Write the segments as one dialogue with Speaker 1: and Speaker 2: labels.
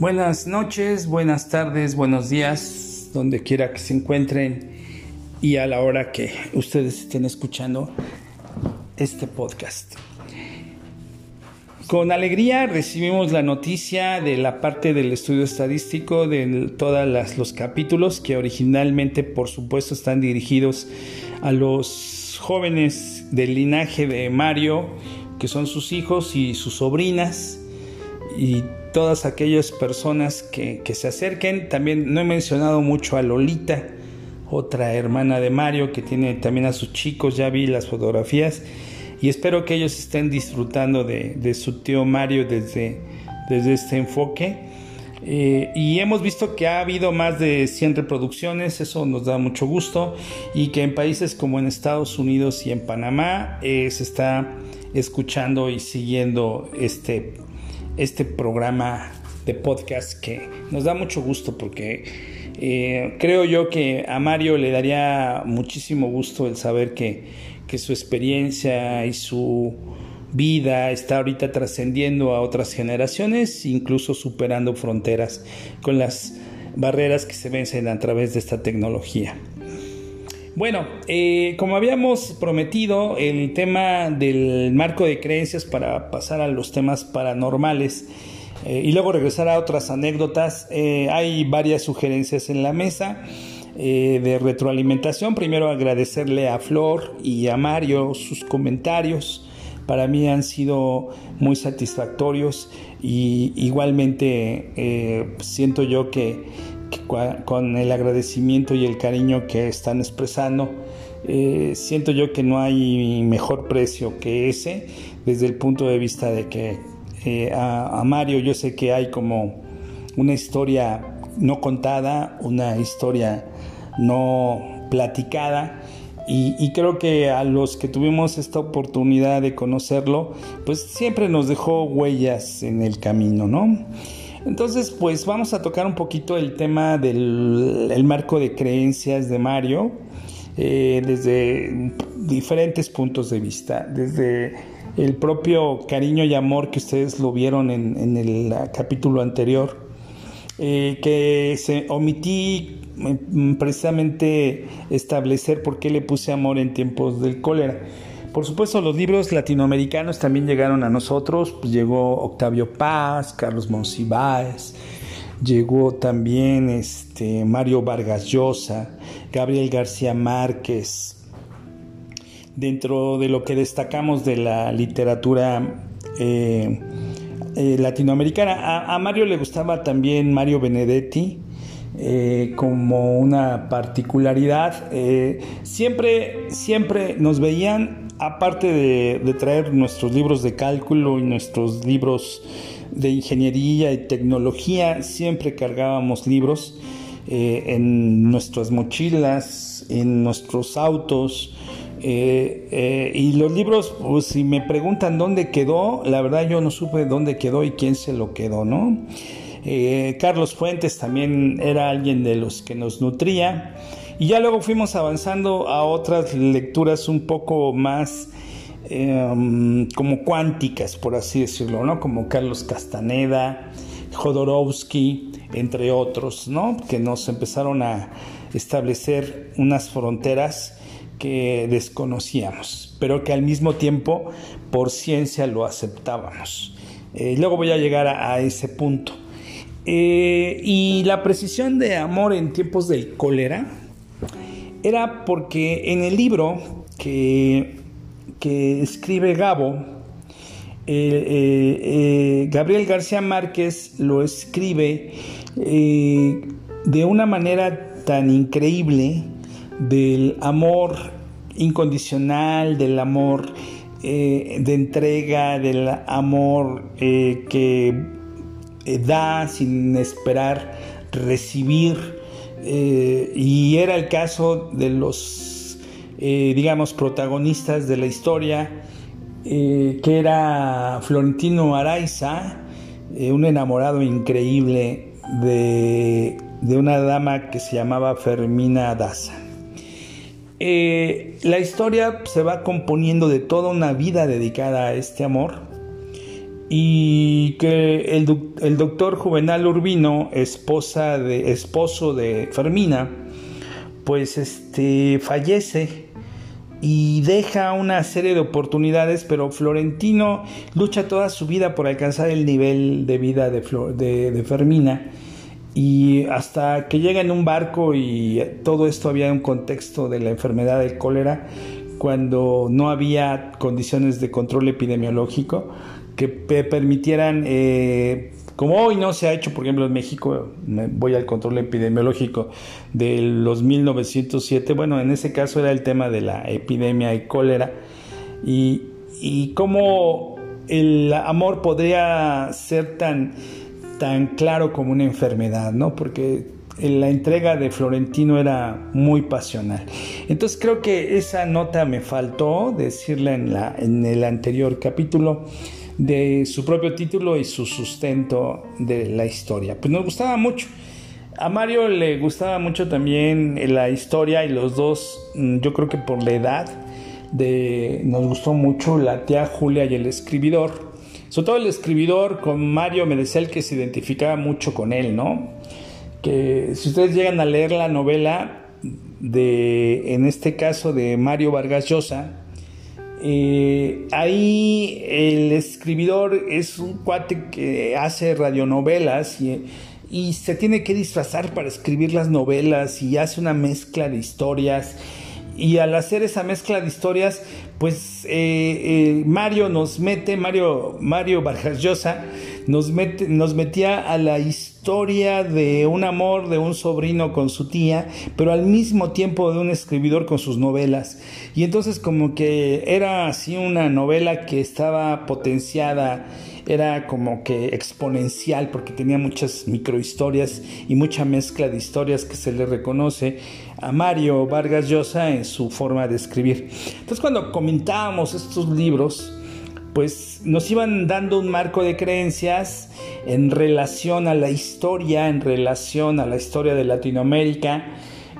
Speaker 1: Buenas noches, buenas tardes, buenos días, donde quiera que se encuentren y a la hora que ustedes estén escuchando este podcast. Con alegría recibimos la noticia de la parte del estudio estadístico de todos los capítulos que originalmente por supuesto están dirigidos a los jóvenes del linaje de Mario, que son sus hijos y sus sobrinas y todas aquellas personas que, se acerquen. También no he mencionado mucho a Lolita, otra hermana de Mario que tiene también a sus chicos, ya vi las fotografías y espero que ellos estén disfrutando de, su tío Mario desde, desde este enfoque. Eh, y hemos visto que ha habido más de 100 reproducciones, eso nos da mucho gusto, y que en países como en Estados Unidos y en Panamá eh, se está escuchando y siguiendo este, este programa de podcast que nos da mucho gusto porque eh, creo yo que a Mario le daría muchísimo gusto el saber que que su experiencia y su vida está ahorita trascendiendo a otras generaciones, incluso superando fronteras con las barreras que se vencen a través de esta tecnología. Bueno, eh, como habíamos prometido, el tema del marco de creencias para pasar a los temas paranormales eh, y luego regresar a otras anécdotas, eh, hay varias sugerencias en la mesa. Eh, de retroalimentación. Primero agradecerle a Flor y a Mario sus comentarios. Para mí han sido muy satisfactorios y igualmente siento yo que, con el agradecimiento y el cariño que están expresando, eh, siento yo que no hay mejor precio que ese desde el punto de vista de que a, Mario yo sé que hay como una historia no contada, una historia no platicada. Y, creo que a los que tuvimos esta oportunidad de conocerlo, pues siempre nos dejó huellas en el camino, ¿no? Entonces, pues vamos a tocar un poquito el tema del marco de creencias de Mario eh, desde diferentes puntos de vista, desde el propio cariño y amor que ustedes lo vieron en, el capítulo anterior, eh, que se omití mm, precisamente establecer por qué le puse amor en tiempos del cólera. Por supuesto, los libros latinoamericanos también llegaron a nosotros. Pues llegó Octavio Paz, Carlos Monsiváis, llegó también este, Mario Vargas Llosa, Gabriel García Márquez. Dentro de lo que destacamos de la literatura eh, eh, latinoamericana. A, Mario le gustaba también Mario Benedetti. Eh, como una particularidad siempre siempre nos veían aparte de, traer nuestros libros de cálculo y nuestros libros de ingeniería y tecnología siempre cargábamos libros en nuestras mochilas en nuestros autos eh, eh, y los libros, pues, si me preguntan dónde quedó, la verdad yo no supe dónde quedó y quién se lo quedó, ¿no? Eh, Carlos Fuentes también era alguien de los que nos nutría. Y ya luego fuimos avanzando a otras lecturas un poco más em, como cuánticas, por así decirlo, ¿no? Como Carlos Castaneda, Jodorowsky, entre otros, ¿no? Que nos empezaron a establecer unas fronteras que desconocíamos, pero que al mismo tiempo por ciencia lo aceptábamos. Eh, luego voy a llegar a, ese punto. Eh, y la precisión de amor en tiempos del cólera era porque en el libro que, que escribe Gabo, eh, Gabriel García Márquez lo escribe de una manera tan increíble del amor incondicional, del amor eh, de entrega, del amor eh, que eh, da sin esperar recibir. Y era el caso de los, digamos, protagonistas de la historia, que era Florentino Araiza, un enamorado increíble de, de una dama que se llamaba Fermina Daza. Eh, la historia se va componiendo de toda una vida dedicada a este amor y que el, el, doctor Juvenal Urbino, esposa de, esposo de Fermina, pues este, fallece y deja una serie de oportunidades, pero Florentino lucha toda su vida por alcanzar el nivel de vida de, de, Fermina y hasta que llega en un barco y todo esto había un contexto de la enfermedad del cólera, cuando no había condiciones de control epidemiológico, que permitieran, eh, como hoy no se ha hecho, por ejemplo, en México, voy al control epidemiológico de los 1907, bueno, en ese caso era el tema de la epidemia de cólera y, y cómo el amor podría ser tan, tan claro como una enfermedad, ¿no? Porque la entrega de Florentino era muy pasional. Entonces creo que esa nota me faltó decirla en, la, en el anterior capítulo de su propio título y su sustento de la historia. Pues nos gustaba mucho. A Mario le gustaba mucho también la historia y los dos, mm, yo creo que por la edad, de, nos gustó mucho la tía Julia y el escribidor. Sobre todo el escribidor con Mario me decía el que se identificaba mucho con él, ¿no? Que si ustedes llegan a leer la novela de, en este caso de Mario Vargas Llosa, eh, ahí el escribidor es un cuate que hace radionovelas y, se tiene que disfrazar para escribir las novelas y hace una mezcla de historias. Y al hacer esa mezcla de historias, pues eh, eh, Mario nos mete, Mario, Mario Vargas nos, metía a la historia de un amor de un sobrino con su tía, pero al mismo tiempo de un escribidor con sus novelas. Y entonces como que era así una novela que estaba potenciada, era como que exponencial porque tenía muchas microhistorias y mucha mezcla de historias que se le reconoce a Mario Vargas Llosa en su forma de escribir. Entonces cuando comentábamos estos libros, pues nos iban dando un marco de creencias en relación a la historia, en relación a la historia de Latinoamérica.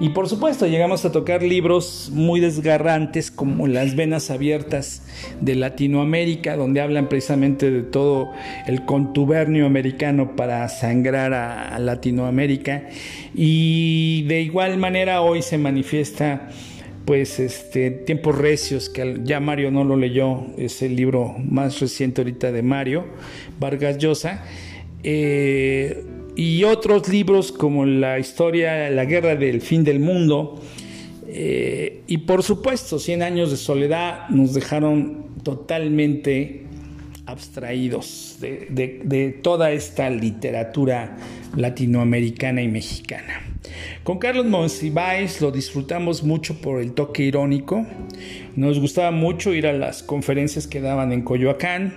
Speaker 1: Y por supuesto llegamos a tocar libros muy desgarrantes como Las Venas Abiertas de Latinoamérica, donde hablan precisamente de todo el contubernio americano para sangrar a, Latinoamérica. Y de igual manera hoy se manifiesta pues este Tiempos Recios, que ya Mario no lo leyó, es el libro más reciente ahorita de Mario Vargas Llosa, eh, y otros libros como la historia, la guerra del fin del mundo, eh, y por supuesto, Cien años de soledad nos dejaron totalmente abstraídos de toda esta literatura latinoamericana y mexicana. Con Carlos Monsiváis lo disfrutamos mucho por el toque irónico. Nos gustaba mucho ir a las conferencias que daban en Coyoacán.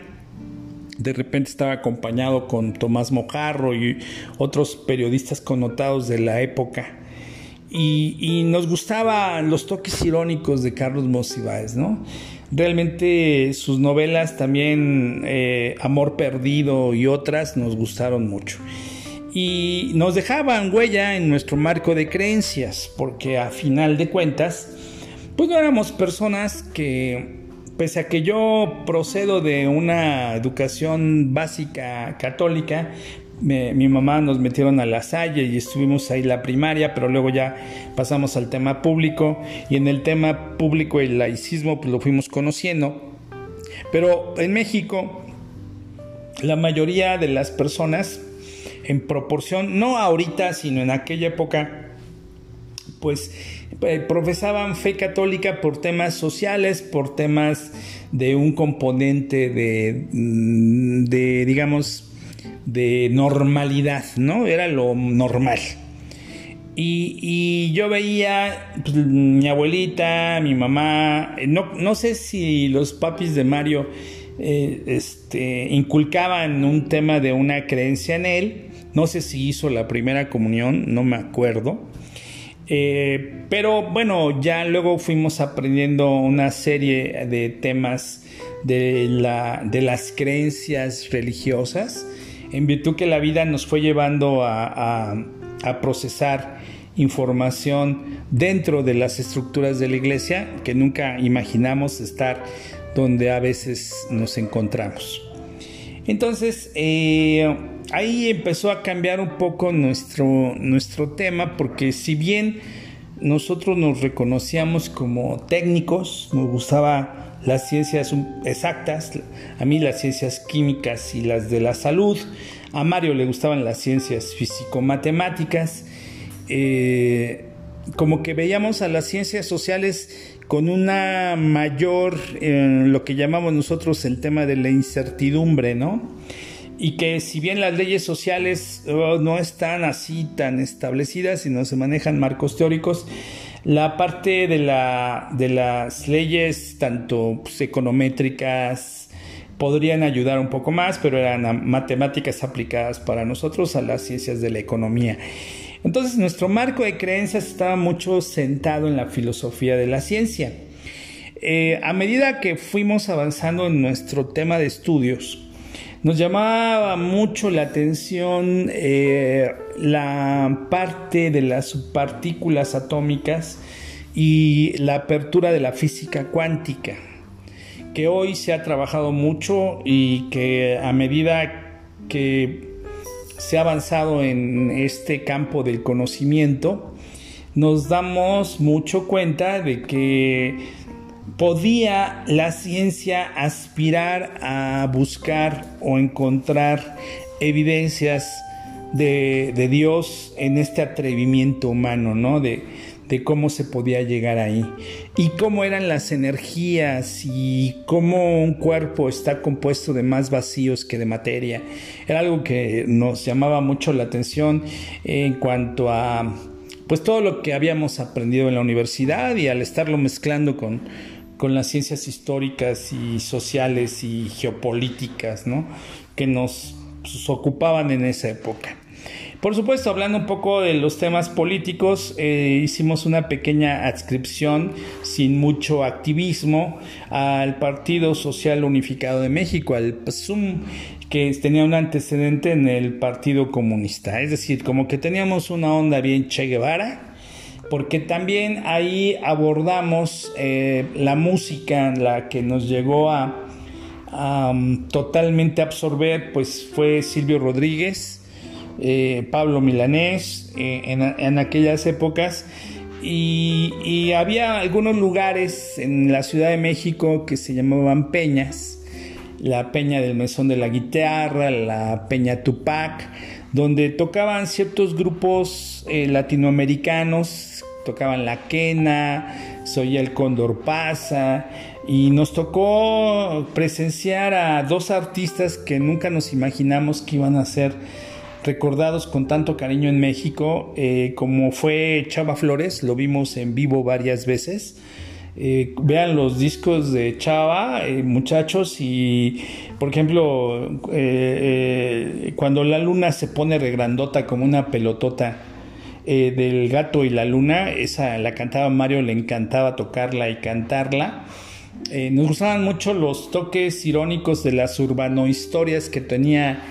Speaker 1: De repente estaba acompañado con Tomás Mojarro y otros periodistas connotados de la época. Y, nos gustaban los toques irónicos de Carlos Monsiváis, ¿no? Realmente sus novelas también, eh, Amor Perdido y otras, nos gustaron mucho. Y nos dejaban huella en nuestro marco de creencias, porque a final de cuentas, pues no éramos personas que, pese a que yo procedo de una educación básica católica, mi mamá nos metieron a la Salle y estuvimos ahí la primaria, pero luego ya pasamos al tema público y en el tema público el laicismo pues lo fuimos conociendo. Pero en México la mayoría de las personas en proporción, no ahorita, sino en aquella época, pues eh, profesaban fe católica por temas sociales, por temas de un componente de, mm, de digamos, de normalidad, ¿no? Era lo normal. Y, yo veía pues, mi abuelita, mi mamá, no, no sé si los papis de Mario eh, este, inculcaban un tema de una creencia en él, no sé si hizo la primera comunión, no me acuerdo. Eh, pero bueno, ya luego fuimos aprendiendo una serie de temas de, la, de las creencias religiosas, en virtud que la vida nos fue llevando a, procesar información dentro de las estructuras de la iglesia que nunca imaginamos estar donde a veces nos encontramos. Entonces, eh, ahí empezó a cambiar un poco nuestro, nuestro tema, porque si bien nosotros nos reconocíamos como técnicos, nos gustaba las ciencias exactas, a mí las ciencias químicas y las de la salud, a Mario le gustaban las ciencias físico-matemáticas, eh, como que veíamos a las ciencias sociales con una mayor, lo que llamamos nosotros el tema de la incertidumbre, ¿no? Y que si bien las leyes sociales oh, no están así tan establecidas, sino se manejan marcos teóricos, la parte de, la, las leyes, tanto pues, econométricas, podrían ayudar un poco más, pero eran matemáticas aplicadas para nosotros a las ciencias de la economía. Entonces nuestro marco de creencias estaba mucho sentado en la filosofía de la ciencia. Eh, a medida que fuimos avanzando en nuestro tema de estudios, nos llamaba mucho la atención eh, la parte de las subpartículas atómicas y la apertura de la física cuántica, que hoy se ha trabajado mucho y que a medida que se ha avanzado en este campo del conocimiento, nos damos mucho cuenta de que podía la ciencia aspirar a buscar o encontrar evidencias de, Dios en este atrevimiento humano, ¿no? De, de cómo se podía llegar ahí y cómo eran las energías y cómo un cuerpo está compuesto de más vacíos que de materia. Era algo que nos llamaba mucho la atención en cuanto a pues todo lo que habíamos aprendido en la universidad y al estarlo mezclando con, con las ciencias históricas y sociales y geopolíticas, ¿no? que nos pues, ocupaban en esa época. Por supuesto, hablando un poco de los temas políticos, eh, hicimos una pequeña adscripción sin mucho activismo al Partido Social Unificado de México, al PSUM, que tenía un antecedente en el Partido Comunista. Es decir, como que teníamos una onda bien Che Guevara, porque también ahí abordamos eh, la música, la que nos llegó a, um, totalmente absorber, pues fue Silvio Rodríguez, eh, Pablo Milanés eh, en, aquellas épocas. Y, había algunos lugares en la Ciudad de México que se llamaban peñas, la peña del mesón de la guitarra, la peña Tupac, donde tocaban ciertos grupos eh, latinoamericanos, tocaban la quena, soy el Cóndor Pasa, y nos tocó presenciar a dos artistas que nunca nos imaginamos que iban a ser recordados con tanto cariño en México, eh, como fue Chava Flores, lo vimos en vivo varias veces. Eh, vean los discos de Chava, eh, muchachos, y por ejemplo, cuando la luna se pone regrandota como una pelotota del gato y la luna, esa la cantaba Mario, le encantaba tocarla y cantarla. nos gustaban mucho los toques irónicos de las urbano historias que tenía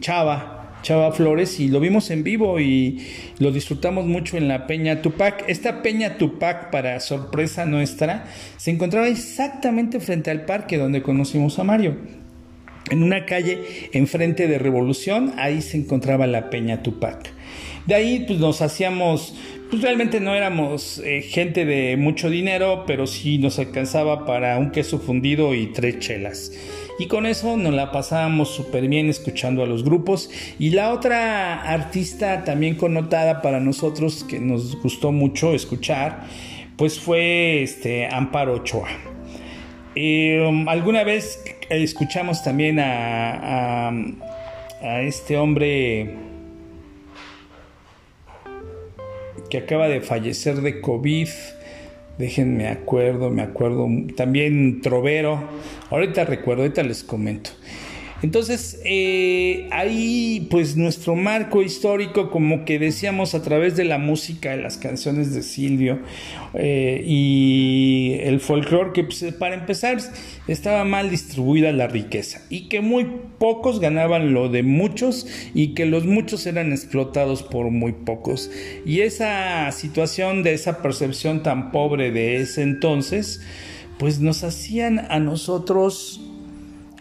Speaker 1: Chava Chava Flores y lo vimos en vivo y lo disfrutamos mucho en la Peña Tupac. Esta Peña Tupac, para sorpresa nuestra, se encontraba exactamente frente al parque donde conocimos a Mario. En una calle enfrente de Revolución, ahí se encontraba la Peña Tupac. De ahí pues nos hacíamos, pues realmente no éramos eh, gente de mucho dinero, pero sí nos alcanzaba para un queso fundido y tres chelas y con eso nos la pasábamos súper bien escuchando a los grupos y la otra artista también connotada para nosotros que nos gustó mucho escuchar pues fue este Amparo Ochoa. Um, alguna vez escuchamos también a este hombre que acaba de fallecer de COVID, Déjenme acuerdo, me acuerdo. También Trovero. Ahorita recuerdo, ahorita les comento. Entonces, eh, ahí pues nuestro marco histórico, como que decíamos a través de la música, de las canciones de Silvio eh, y el folclore, que pues, para empezar estaba mal distribuida la riqueza y que muy pocos ganaban lo de muchos y que los muchos eran explotados por muy pocos. Y esa situación de esa percepción tan pobre de ese entonces, pues nos hacían a nosotros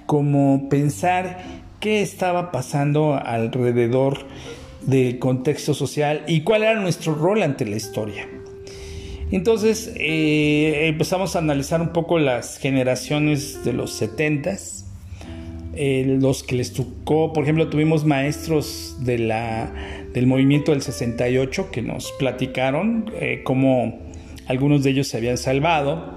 Speaker 1: como pensar qué estaba pasando alrededor del contexto social y cuál era nuestro rol ante la historia. Entonces eh, empezamos a analizar un poco las generaciones de los 70 eh, los que les tocó, por ejemplo, tuvimos maestros del movimiento del 68 que nos platicaron eh, cómo algunos de ellos se habían salvado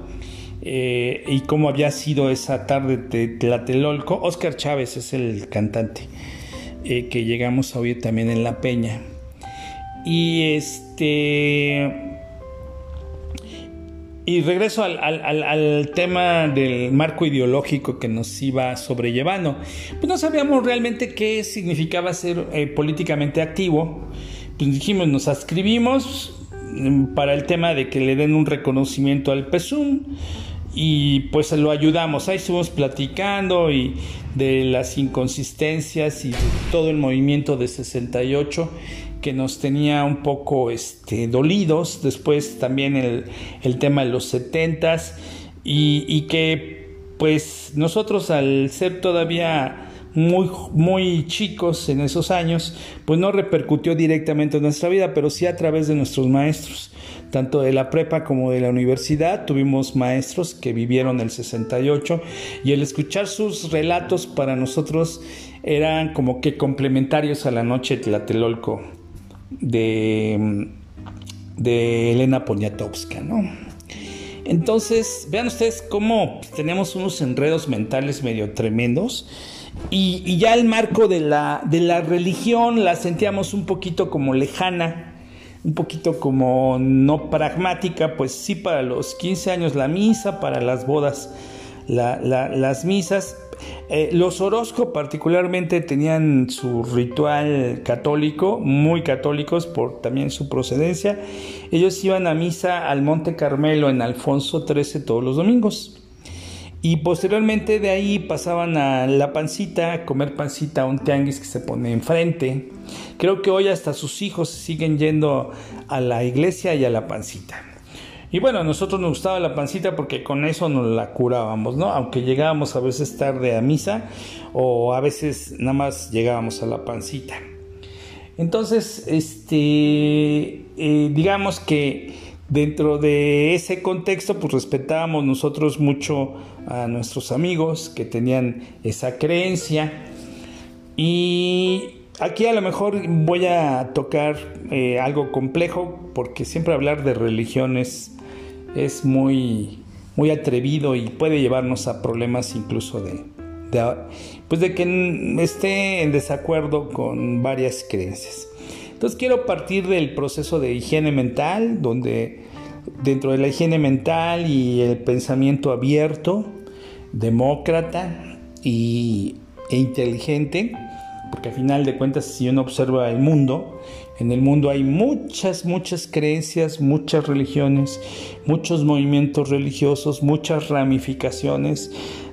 Speaker 1: y cómo había sido esa tarde de Tlatelolco. Oscar Chávez es el cantante que llegamos a oír también en La Peña. Y este y regreso al, tema del marco ideológico que nos iba sobrellevando. Pues no sabíamos realmente qué significaba ser eh, políticamente activo. Pues dijimos, nos ascribimos mm, para el tema de que le den un reconocimiento al PESUM y pues lo ayudamos. Ahí estuvimos platicando y de las inconsistencias y de todo el movimiento de 68 que nos tenía un poco este, dolidos, después también el, tema de los setentas y, y que pues nosotros al ser todavía muy, muy chicos en esos años, pues no repercutió directamente en nuestra vida, pero sí a través de nuestros maestros, tanto de la prepa como de la universidad. Tuvimos maestros que vivieron el 68 y el escuchar sus relatos para nosotros eran como que complementarios a la noche de Tlatelolco de, de Elena Poniatowska, ¿no? Entonces, vean ustedes cómo tenemos unos enredos mentales medio tremendos y, ya el marco de la, de la religión la sentíamos un poquito como lejana, un poquito como no pragmática, pues sí para los 15 años la misa, para las bodas las misas, eh, los Orozco particularmente tenían su ritual católico, muy católicos por también su procedencia. Ellos iban a misa al Monte Carmelo en Alfonso XIII todos los domingos. Y posteriormente de ahí pasaban a la pancita, a comer pancita, a un tianguis que se pone enfrente. Creo que hoy hasta sus hijos siguen yendo a la iglesia y a la pancita. Y bueno, a nosotros nos gustaba la pancita porque con eso nos la curábamos, ¿no? Aunque llegábamos a veces tarde a misa o a veces nada más llegábamos a la pancita. Entonces, este, eh, digamos que dentro de ese contexto, pues respetábamos nosotros mucho a nuestros amigos que tenían esa creencia. Y aquí a lo mejor voy a tocar eh, algo complejo porque siempre hablar de religiones es muy, muy atrevido y puede llevarnos a problemas incluso de, pues de que esté en desacuerdo con varias creencias. Entonces quiero partir del proceso de higiene mental, donde dentro de la higiene mental y el pensamiento abierto, demócrata y, e inteligente, porque al final de cuentas si uno observa el mundo, en el mundo hay muchas, muchas creencias, muchas religiones, muchos movimientos religiosos, muchas ramificaciones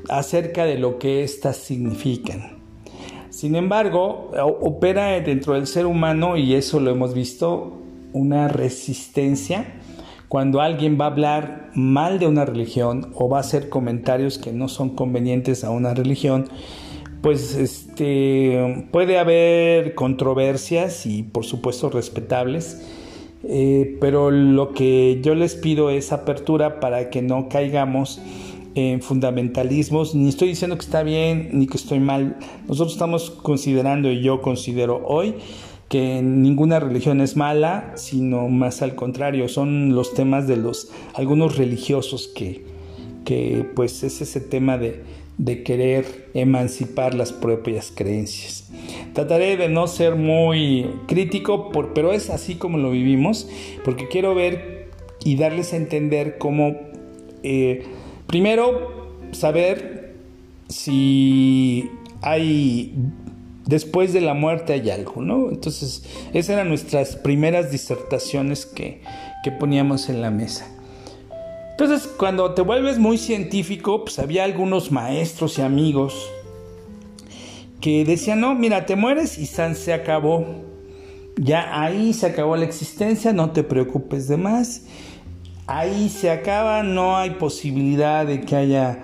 Speaker 1: acerca de lo que éstas significan. Sin embargo, opera dentro del ser humano, y eso lo hemos visto, una resistencia. Cuando alguien va a hablar mal de una religión o va a hacer comentarios que no son convenientes a una religión, pues este, puede haber controversias y por supuesto respetables, eh, pero lo que yo les pido es apertura para que no caigamos en fundamentalismos, ni estoy diciendo que está bien ni que estoy mal, nosotros estamos considerando y yo considero hoy que ninguna religión es mala, sino más al contrario, son los temas de los algunos religiosos que, que pues es ese tema de de querer emancipar las propias creencias. Trataré de no ser muy crítico, pero es así como lo vivimos, porque quiero ver y darles a entender cómo, eh, primero, saber si hay, después de la muerte hay algo, ¿no? Entonces, esas eran nuestras primeras disertaciones que, que poníamos en la mesa. Entonces, cuando te vuelves muy científico, pues había algunos maestros y amigos que decían, no, mira, te mueres y San se acabó. Ya ahí se acabó la existencia, no te preocupes de más. Ahí se acaba, no hay posibilidad de que haya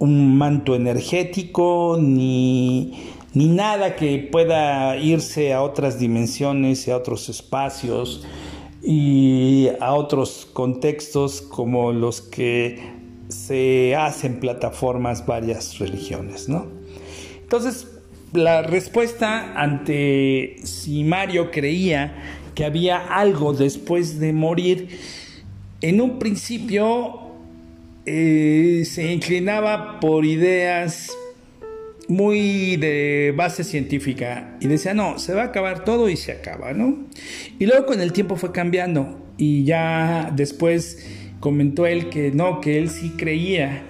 Speaker 1: un manto energético ni, ni nada que pueda irse a otras dimensiones y a otros espacios y a otros contextos como los que se hacen plataformas varias religiones, ¿no? Entonces, la respuesta ante si Mario creía que había algo después de morir, en un principio eh, se inclinaba por ideas muy de base científica y decía, no, se va a acabar todo y se acaba, ¿no? Y luego con el tiempo fue cambiando y ya después comentó él que no, que él sí creía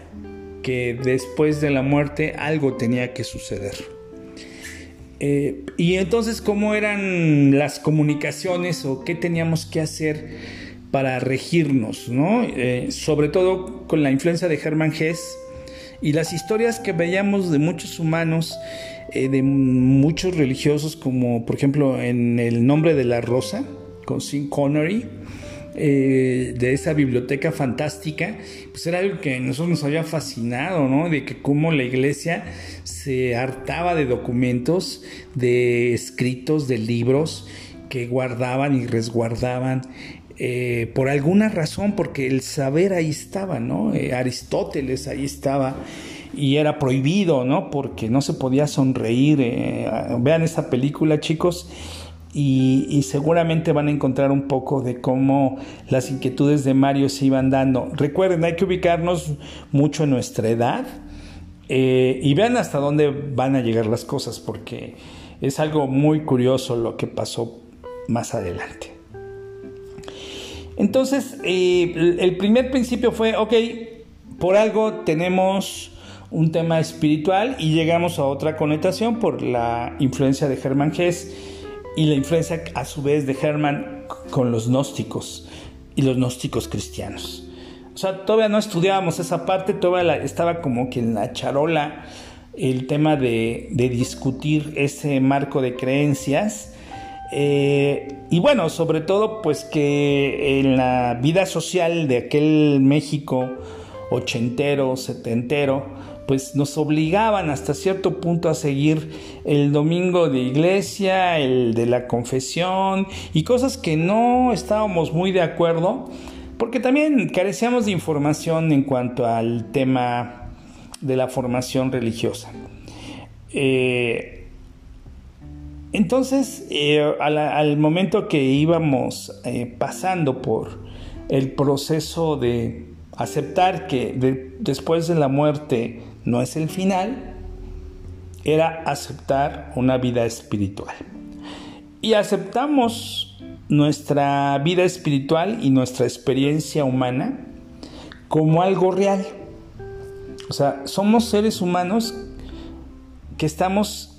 Speaker 1: que después de la muerte algo tenía que suceder. Eh, y entonces, ¿cómo eran las comunicaciones o qué teníamos que hacer para regirnos? ¿no? Eh, sobre todo con la influencia de Hermann Hesse y las historias que veíamos de muchos humanos, eh, de muchos religiosos, como por ejemplo en El nombre de la rosa, con Sean Connery, eh, de esa biblioteca fantástica, pues era algo que a nosotros nos había fascinado, ¿no? De que cómo la iglesia se hartaba de documentos, de escritos, de libros que guardaban y resguardaban eh, por alguna razón, porque el saber ahí estaba, ¿no? Eh, Aristóteles ahí estaba y era prohibido, ¿no? Porque no se podía sonreír. vean esta película, chicos y, seguramente van a encontrar un poco de cómo las inquietudes de Mario se iban dando. Recuerden, hay que ubicarnos mucho en nuestra edad eh, y vean hasta dónde van a llegar las cosas, porque es algo muy curioso lo que pasó más adelante. Entonces, eh, el primer principio fue, ok, por algo tenemos un tema espiritual y llegamos a otra connotación por la influencia de Germán Hess y la influencia a su vez de Hermann con los gnósticos y los gnósticos cristianos. O sea, todavía no estudiábamos esa parte, todavía estaba como que en la charola el tema de, discutir ese marco de creencias. Eh, y bueno, sobre todo pues que en la vida social de aquel México ochentero, setentero, pues nos obligaban hasta cierto punto a seguir el domingo de iglesia, el de la confesión y cosas que no estábamos muy de acuerdo, porque también carecíamos de información en cuanto al tema de la formación religiosa. Eh, entonces, eh, al, momento que íbamos eh, pasando por el proceso de aceptar que después de la muerte no es el final, era aceptar una vida espiritual. Y aceptamos nuestra vida espiritual y nuestra experiencia humana como algo real. O sea, somos seres humanos que estamos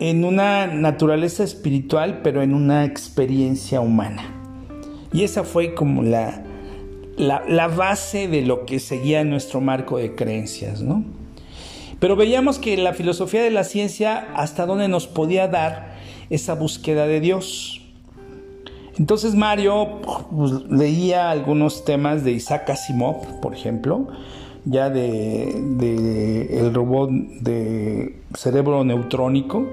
Speaker 1: en una naturaleza espiritual, pero en una experiencia humana. Y esa fue como la, la, base de lo que seguía nuestro marco de creencias, ¿no? Pero veíamos que la filosofía de la ciencia hasta dónde nos podía dar esa búsqueda de Dios. Entonces Mario pues, leía algunos temas de Isaac Asimov, por ejemplo, ya de, de el robot de cerebro neutrónico.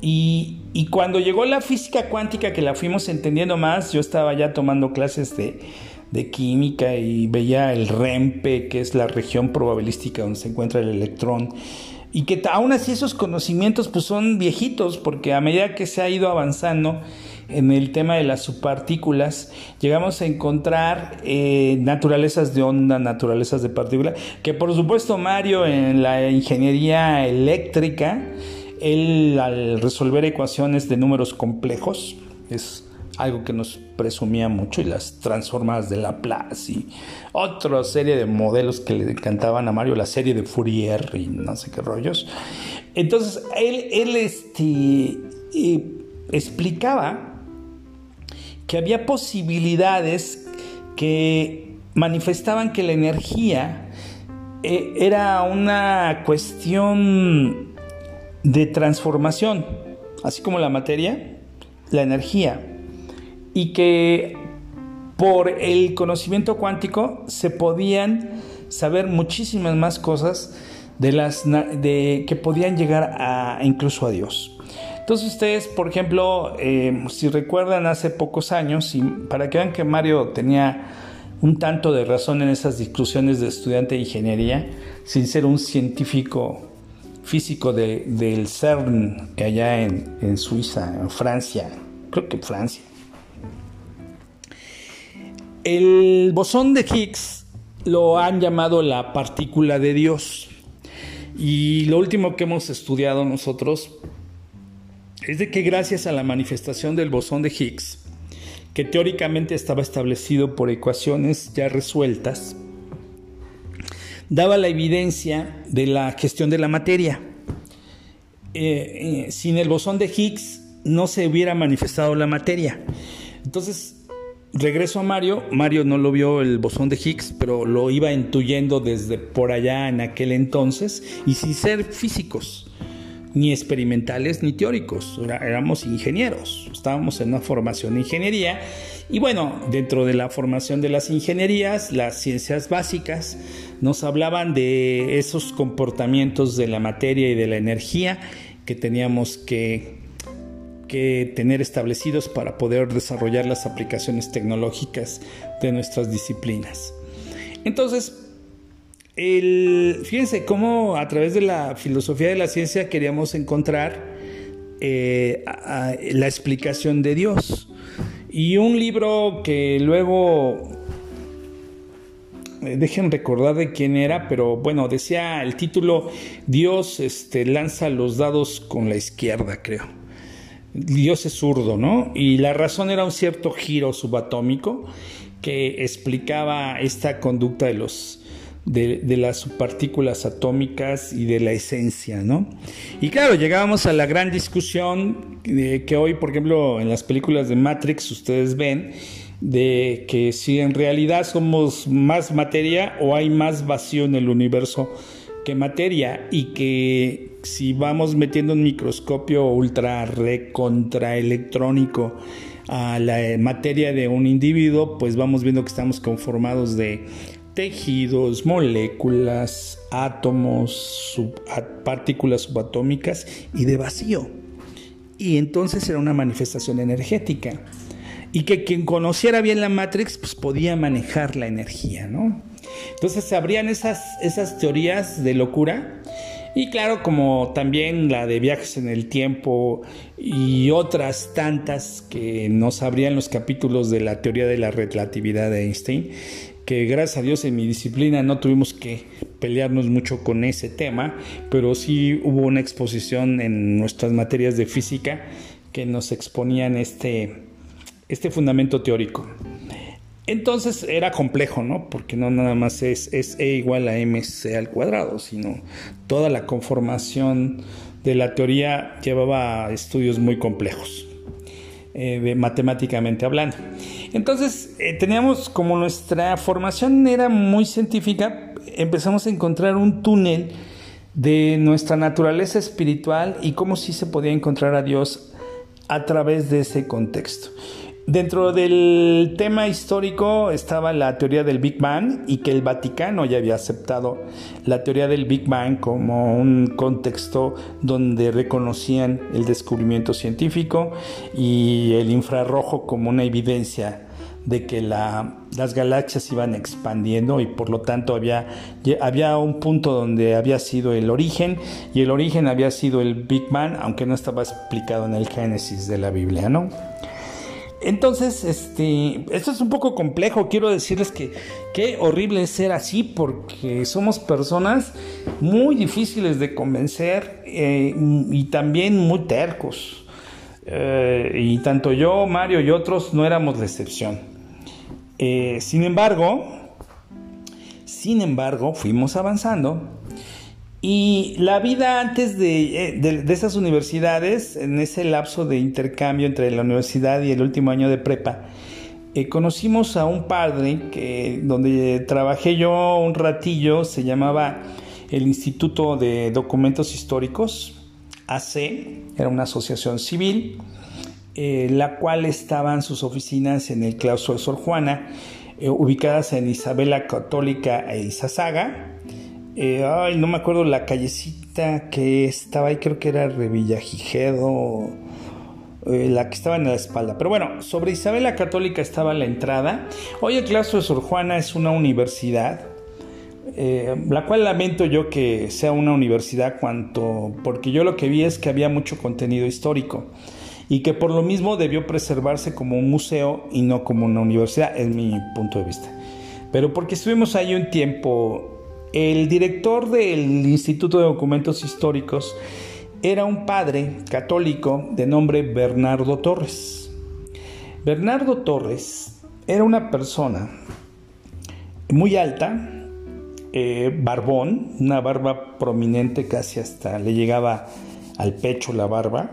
Speaker 1: Y, y cuando llegó la física cuántica, que la fuimos entendiendo más, yo estaba ya tomando clases de, de química y veía el REMPE, que es la región probabilística donde se encuentra el electrón, y que aún así esos conocimientos pues son viejitos, porque a medida que se ha ido avanzando en el tema de las subpartículas, llegamos a encontrar eh, naturalezas de onda, naturalezas de partícula, que por supuesto Mario en la ingeniería eléctrica, él al resolver ecuaciones de números complejos, es algo que nos presumía mucho, y las transformadas de Laplace y otra serie de modelos que le encantaban a Mario, la serie de Fourier y no sé qué rollos. Entonces, él, él este, explicaba que había posibilidades que manifestaban que la energía eh, era una cuestión de transformación, así como la materia, la energía y que por el conocimiento cuántico se podían saber muchísimas más cosas de las de, que podían llegar a incluso a Dios. Entonces ustedes, por ejemplo, eh, si recuerdan hace pocos años, y para que vean que Mario tenía un tanto de razón en esas discusiones de estudiante de ingeniería, sin ser un científico físico del CERN, allá en, en Suiza, en Francia, creo que Francia. El bosón de Higgs lo han llamado la partícula de Dios. Y lo último que hemos estudiado nosotros es de que gracias a la manifestación del bosón de Higgs, que teóricamente estaba establecido por ecuaciones ya resueltas, daba la evidencia de la gestión de la materia. Eh, eh, sin el bosón de Higgs no se hubiera manifestado la materia. Entonces, regreso a Mario. Mario no lo vio el bosón de Higgs, pero lo iba intuyendo desde por allá en aquel entonces y sin ser físicos ni experimentales ni teóricos, éramos ingenieros, estábamos en una formación de ingeniería y bueno, dentro de la formación de las ingenierías, las ciencias básicas nos hablaban de esos comportamientos de la materia y de la energía que teníamos que, que tener establecidos para poder desarrollar las aplicaciones tecnológicas de nuestras disciplinas. Entonces, el, fíjense cómo a través de la filosofía de la ciencia queríamos encontrar eh, la explicación de Dios. Y un libro que luego, eh, dejen recordar de quién era, pero bueno, decía el título, Dios este, lanza los dados con la izquierda, creo. Dios es zurdo, ¿no? Y la razón era un cierto giro subatómico que explicaba esta conducta de los de, las subpartículas atómicas y de la esencia, ¿no? Y claro, llegábamos a la gran discusión de que hoy, por ejemplo, en las películas de Matrix ustedes ven de que si en realidad somos más materia o hay más vacío en el universo que materia y que si vamos metiendo un microscopio ultra recontraelectrónico a la materia de un individuo, pues vamos viendo que estamos conformados de tejidos, moléculas, átomos, partículas subatómicas y de vacío. Y entonces era una manifestación energética. Y que quien conociera bien la Matrix pues podía manejar la energía, ¿no? Entonces se abrían esas, esas teorías de locura. Y claro, como también la de viajes en el tiempo y otras tantas que nos abrían los capítulos de la teoría de la relatividad de Einstein, que gracias a Dios en mi disciplina no tuvimos que pelearnos mucho con ese tema, pero sí hubo una exposición en nuestras materias de física que nos exponían este, este fundamento teórico. Entonces era complejo, ¿no? Porque no nada más es, es E igual a mc al cuadrado, sino toda la conformación de la teoría llevaba estudios muy complejos, eh, matemáticamente hablando. Entonces, eh, teníamos como nuestra formación era muy científica, empezamos a encontrar un túnel de nuestra naturaleza espiritual y cómo sí se podía encontrar a Dios a través de ese contexto. Dentro del tema histórico estaba la teoría del Big Bang y que el Vaticano ya había aceptado la teoría del Big Bang como un contexto donde reconocían el descubrimiento científico y el infrarrojo como una evidencia de que las galaxias iban expandiendo y por lo tanto había, había un punto donde había sido el origen y el origen había sido el Big Bang, aunque no estaba explicado en el Génesis de la Biblia, ¿no? Entonces, este, esto es un poco complejo. Quiero decirles que qué horrible es ser así porque somos personas muy difíciles de convencer eh, y también muy tercos. Eh, y tanto yo, Mario y otros no éramos la excepción. Eh, sin embargo, sin embargo, fuimos avanzando y la vida antes eh, de, esas universidades, en ese lapso de intercambio entre la universidad y el último año de prepa, eh, conocimos a un padre que donde trabajé yo un ratillo, se llamaba el Instituto de Documentos Históricos, AC, era una asociación civil, eh, la cual estaban sus oficinas en el claustro de Sor Juana ubicadas en Isabela Católica e Izazaga. Ay, no me acuerdo la callecita que estaba ahí, creo que era Revillagigedo, la que estaba en la espalda. Pero bueno, sobre Isabela Católica estaba la entrada. Hoy el claustro de Sor Juana es una universidad eh, la cual lamento yo que sea una universidad cuanto, porque yo lo que vi es que había mucho contenido histórico y que por lo mismo debió preservarse como un museo y no como una universidad, es mi punto de vista. Pero porque estuvimos ahí un tiempo, el director del Instituto de Documentos Históricos era un padre católico de nombre Bernardo Torres. Bernardo Torres era una persona muy alta, eh, barbón, una barba prominente, casi hasta le llegaba al pecho la barba.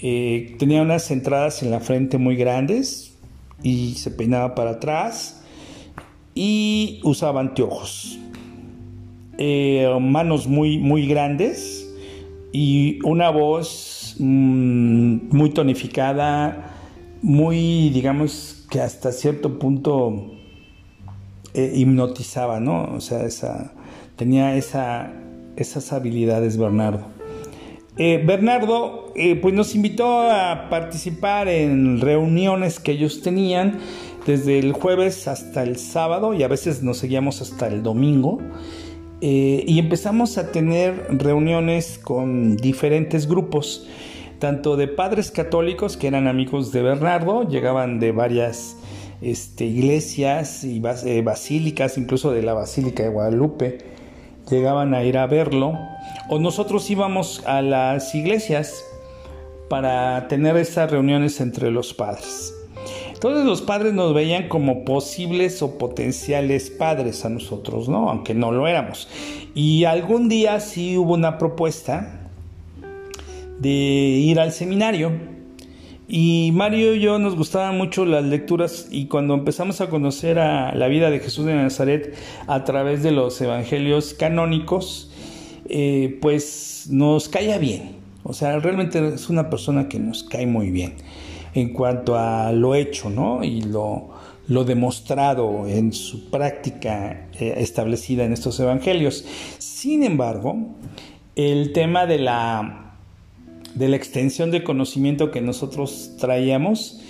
Speaker 1: Eh, tenía unas entradas en la frente muy grandes y se peinaba para atrás y usaba anteojos. Eh, manos muy, muy grandes y una voz mm, muy tonificada, muy, digamos que hasta cierto punto eh, hipnotizaba, ¿no? O sea, esa, tenía esa, esas habilidades Bernardo. Eh, Bernardo pues nos invitó a participar en reuniones que ellos tenían desde el jueves hasta el sábado y a veces nos seguíamos hasta el domingo. Y empezamos a tener reuniones con diferentes grupos, tanto de padres católicos que eran amigos de Bernardo, llegaban de varias este, iglesias y eh, basílicas, incluso de la Basílica de Guadalupe, llegaban a ir a verlo, o nosotros íbamos a las iglesias para tener estas reuniones entre los padres. Entonces los padres nos veían como posibles o potenciales padres a nosotros, ¿no? Aunque no lo éramos. Y algún día sí hubo una propuesta de ir al seminario y Mario y yo nos gustaban mucho las lecturas y cuando empezamos a conocer a la vida de Jesús de Nazaret a través de los evangelios canónicos, eh, pues nos caía bien. O sea, realmente es una persona que nos cae muy bien en cuanto a lo hecho, ¿no? Y lo, lo demostrado en su práctica eh, establecida en estos evangelios. Sin embargo, el tema de la de la extensión de conocimiento que nosotros traíamos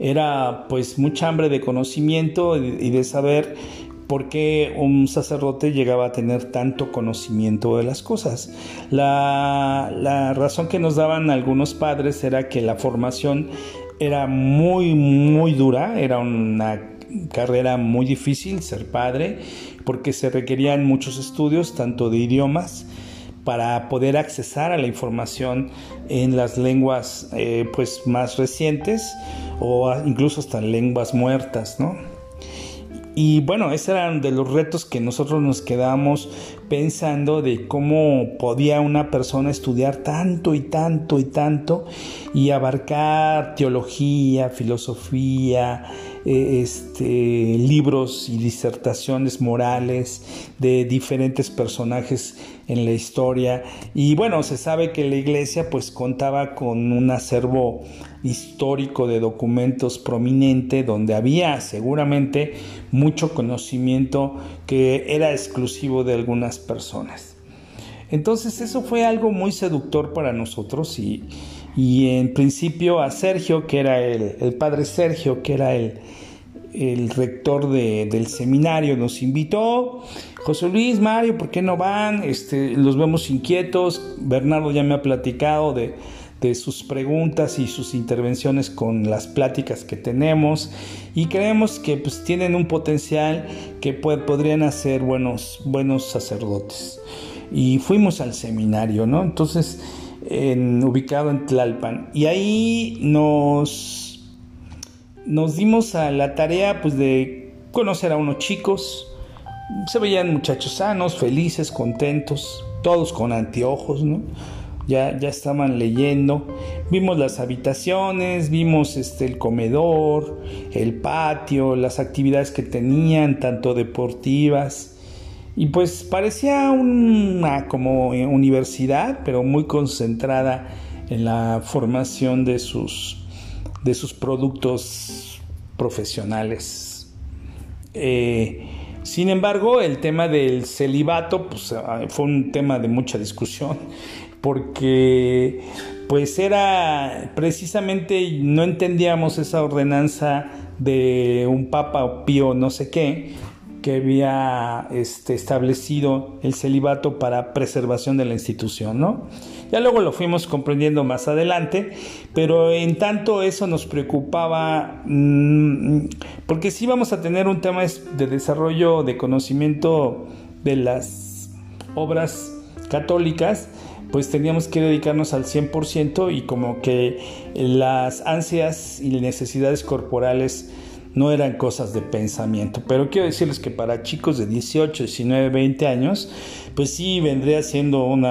Speaker 1: era pues mucha hambre de conocimiento y de saber por qué un sacerdote llegaba a tener tanto conocimiento de las cosas. La, la razón que nos daban algunos padres era que la formación era muy, muy dura, era una carrera muy difícil ser padre, porque se requerían muchos estudios, tanto de idiomas, para poder accesar a la información en las lenguas eh, pues más recientes o incluso hasta lenguas muertas, ¿no? Y bueno, esos eran de los retos que nosotros nos quedamos pensando de cómo podía una persona estudiar tanto y tanto y tanto y abarcar teología, filosofía, eh, este, libros y disertaciones morales de diferentes personajes en la historia. Y bueno, se sabe que la iglesia pues contaba con un acervo histórico de documentos prominente donde había seguramente mucho conocimiento que era exclusivo de algunas personas. Entonces eso fue algo muy seductor para nosotros y, en principio a Sergio, que era el, el padre Sergio, que era el, el rector del seminario nos invitó. José Luis, Mario, ¿por qué no van? Este, los vemos inquietos. Bernardo ya me ha platicado de, sus preguntas y sus intervenciones con las pláticas que tenemos y creemos que pues, tienen un potencial que podrían hacer buenos, buenos sacerdotes. Y fuimos al seminario, ¿no? Entonces, ubicado en Tlalpan. Y ahí nos nos dimos a la tarea pues de conocer a unos chicos. Se veían muchachos sanos, felices, contentos, todos con anteojos, ¿no? Ya, ya estaban leyendo. Vimos las habitaciones, vimos este, el comedor, el patio, las actividades que tenían, tanto deportivas. Y pues parecía una como universidad, pero muy concentrada en la formación de sus de sus productos profesionales. Eh, sin embargo, el tema del celibato pues, ah, fue un tema de mucha discusión porque pues era precisamente no entendíamos esa ordenanza de un papa pío no sé qué que había este, establecido el celibato para preservación de la institución, ¿no? Ya luego lo fuimos comprendiendo más adelante, pero en tanto eso nos preocupaba mm, porque si vamos a tener un tema de desarrollo de conocimiento de las obras católicas, pues teníamos que dedicarnos al 100% y como que las ansias y necesidades corporales no eran cosas de pensamiento. Pero quiero decirles que para chicos de 18, 19, 20 años, pues sí vendría siendo un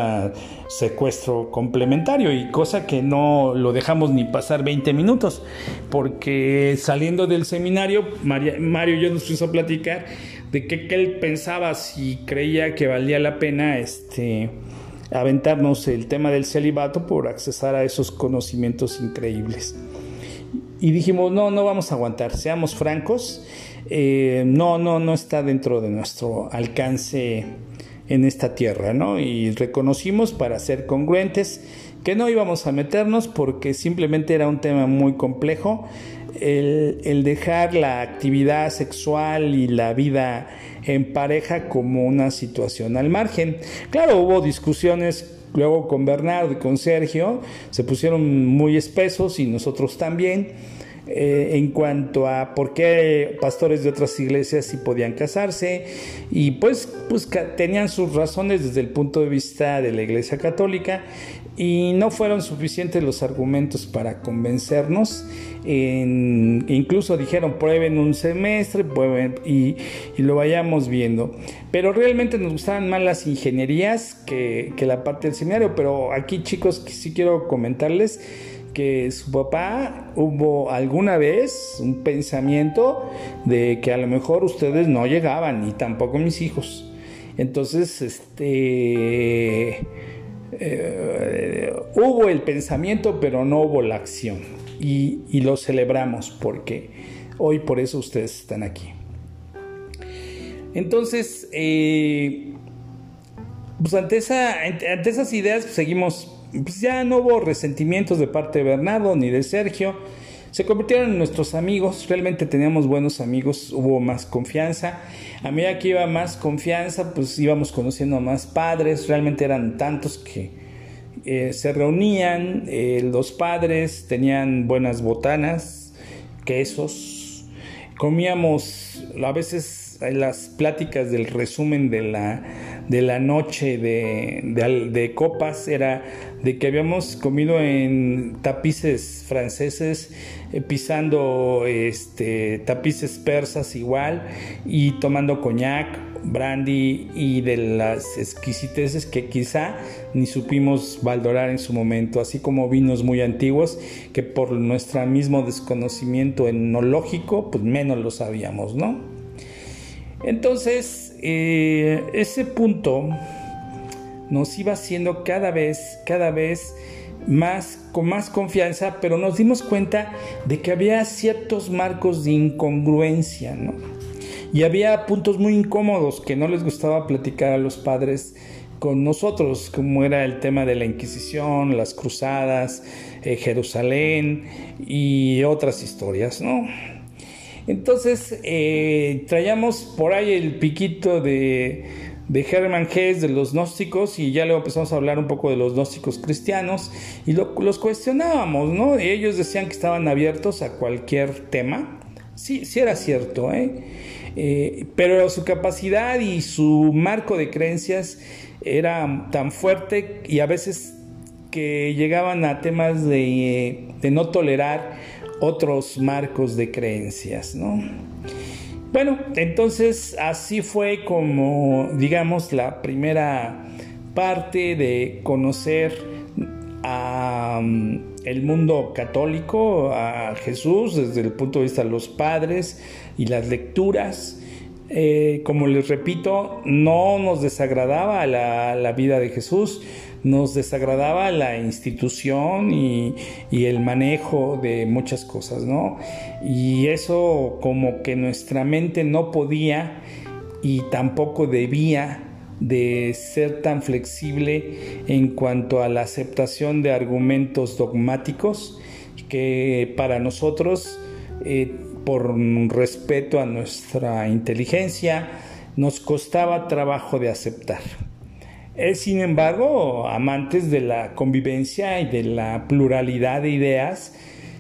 Speaker 1: secuestro complementario y cosa que no lo dejamos ni pasar 20 minutos, porque saliendo del seminario, Mario y yo nos pusimos a platicar de que, que él pensaba si creía que valía la pena este aventarnos el tema del celibato por accesar a esos conocimientos increíbles. Y dijimos, no, no vamos a aguantar, seamos francos, eh, no, no, no está dentro de nuestro alcance en esta tierra, ¿no? Y reconocimos para ser congruentes que no íbamos a meternos porque simplemente era un tema muy complejo. El, dejar la actividad sexual y la vida en pareja como una situación al margen. Claro, hubo discusiones luego con Bernardo y con Sergio, se pusieron muy espesos y nosotros también eh, en cuanto a por qué pastores de otras iglesias sí podían casarse y pues, pues tenían sus razones desde el punto de vista de la iglesia católica y no fueron suficientes los argumentos para convencernos. incluso dijeron prueben un semestre y, lo vayamos viendo. Pero realmente nos gustaban más las ingenierías que, que la parte del seminario. Pero aquí chicos sí quiero comentarles que su papá hubo alguna vez un pensamiento de que a lo mejor ustedes no llegaban y tampoco mis hijos. Entonces, este eh, hubo el pensamiento, pero no hubo la acción. Y, lo celebramos porque hoy por eso ustedes están aquí. Entonces, eh, pues ante, esa, ante esas ideas pues, seguimos pues ya no hubo resentimientos de parte de Bernardo ni de Sergio. Se convirtieron en nuestros amigos, realmente teníamos buenos amigos, hubo más confianza. A medida que iba más confianza, pues íbamos conociendo a más padres, realmente eran tantos que eh, se reunían, eh, los padres tenían buenas botanas, quesos, comíamos a veces las pláticas del resumen de la, de la noche de, de copas era de que habíamos comido en tapices franceses, eh, pisando este, tapices persas igual y tomando coñac, brandy y de las exquisiteces que quizá ni supimos valorar en su momento, así como vinos muy antiguos que por nuestro mismo desconocimiento enológico, pues menos lo sabíamos, ¿no? Entonces, eh, ese punto nos iba haciendo cada vez, cada vez más con más confianza, pero nos dimos cuenta de que había ciertos marcos de incongruencia, ¿no? Y había puntos muy incómodos que no les gustaba platicar a los padres con nosotros, como era el tema de la Inquisición, las cruzadas, eh, Jerusalén y otras historias, ¿no? Entonces eh, traíamos por ahí el piquito de de Hermann Hesse, de los gnósticos, y ya luego empezamos a hablar un poco de los gnósticos cristianos, y los cuestionábamos, ¿no? ellos decían que estaban abiertos a cualquier tema. Sí, sí era cierto, ¿eh? ¿eh? pero su capacidad y su marco de creencias era tan fuerte y a veces que llegaban a temas de, de no tolerar otros marcos de creencias, ¿no? Bueno, entonces así fue como, digamos, la primera parte de conocer a, mm, el mundo católico, a Jesús desde el punto de vista de los padres y las lecturas. Eh, como les repito, no nos desagradaba la, la vida de Jesús, nos desagradaba la institución y, el manejo de muchas cosas, ¿no? Y eso como que nuestra mente no podía y tampoco debía de ser tan flexible en cuanto a la aceptación de argumentos dogmáticos que para nosotros, eh, por respeto a nuestra inteligencia, nos costaba trabajo de aceptar. Sin embargo, amantes de la convivencia y de la pluralidad de ideas,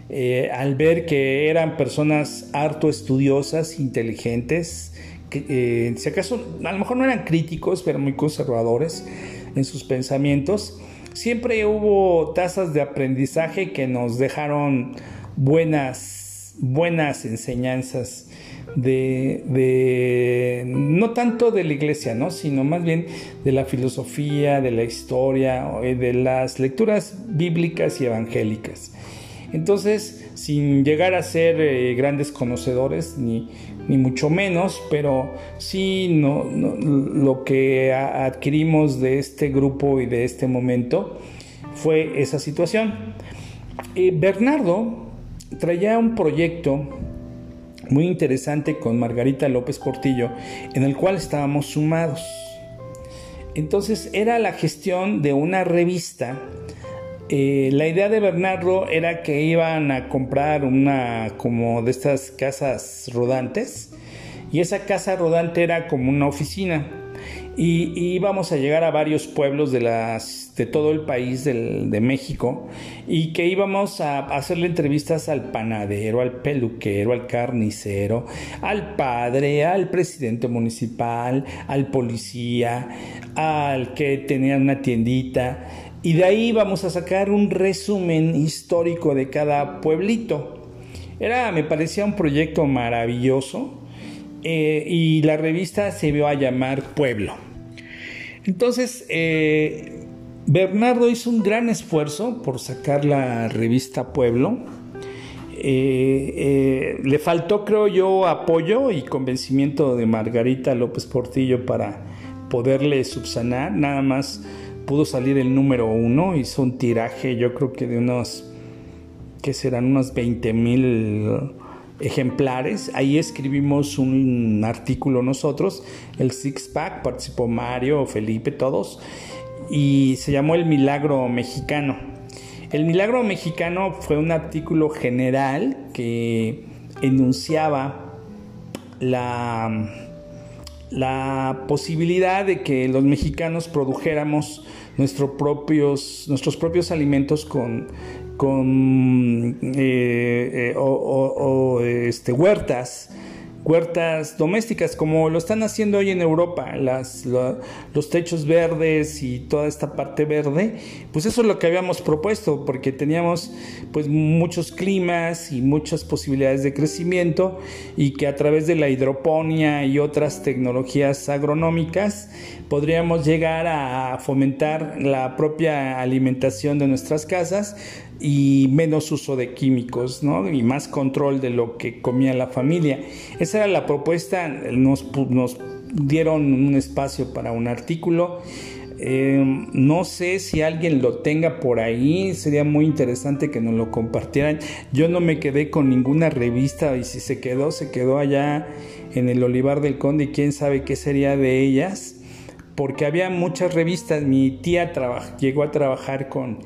Speaker 1: eh, al ver que eran personas harto estudiosas, inteligentes, que, eh, si acaso a lo mejor no eran críticos, pero muy conservadores en sus pensamientos, siempre hubo tasas de aprendizaje que nos dejaron buenas, buenas enseñanzas de, no tanto de la iglesia, ¿no? sino más bien de la filosofía, de la historia, de las lecturas bíblicas y evangélicas. Entonces, sin llegar a ser eh, grandes conocedores, ni, ni, mucho menos, pero sí no, lo que adquirimos de este grupo y de este momento fue esa situación. Eh, Bernardo traía un proyecto muy interesante con Margarita López Portillo, en el cual estábamos sumados. Entonces era la gestión de una revista eh, la idea de Bernardo era que iban a comprar una como de estas casas rodantes y esa casa rodante era como una oficina y, íbamos a llegar a varios pueblos de, las, de todo el país de México y que íbamos a hacerle entrevistas al panadero, al peluquero, al carnicero, al padre, al presidente municipal, al policía, al que tenía una tiendita y de ahí vamos a sacar un resumen histórico de cada pueblito. Era, me parecía un proyecto maravilloso eh, y la revista se vio a llamar Pueblo. Entonces, eh, Bernardo hizo un gran esfuerzo por sacar la revista Pueblo. Eh, le faltó, creo yo, apoyo y convencimiento de Margarita López Portillo para poderle subsanar. Nada más pudo salir el número uno, hizo un tiraje yo creo que de unos, que serán unos 20 mil ejemplares. Ahí escribimos un artículo nosotros, el Six Pack, participó Mario, Felipe, todos, y se llamó El Milagro Mexicano. El Milagro Mexicano fue un artículo general que enunciaba la, la posibilidad de que los mexicanos produjéramos propios, nuestros propios alimentos con, con eh, eh, o, este, huertas huertas domésticas como lo están haciendo hoy en Europa, las, los techos verdes y toda esta parte verde, pues eso es lo que habíamos propuesto porque teníamos pues muchos climas y muchas posibilidades de crecimiento y que a través de la hidroponía y otras tecnologías agronómicas podríamos llegar a fomentar la propia alimentación de nuestras casas y menos uso de químicos, ¿no? Y más control de lo que comía la familia. Esa era la propuesta, nos, nos dieron un espacio para un artículo. Eh, no sé si alguien lo tenga por ahí, sería muy interesante que nos lo compartieran. Yo no me quedé con ninguna revista y si se quedó, se quedó allá en el Olivar del Conde quién sabe qué sería de ellas, porque había muchas revistas. Mi tía llegó a trabajar con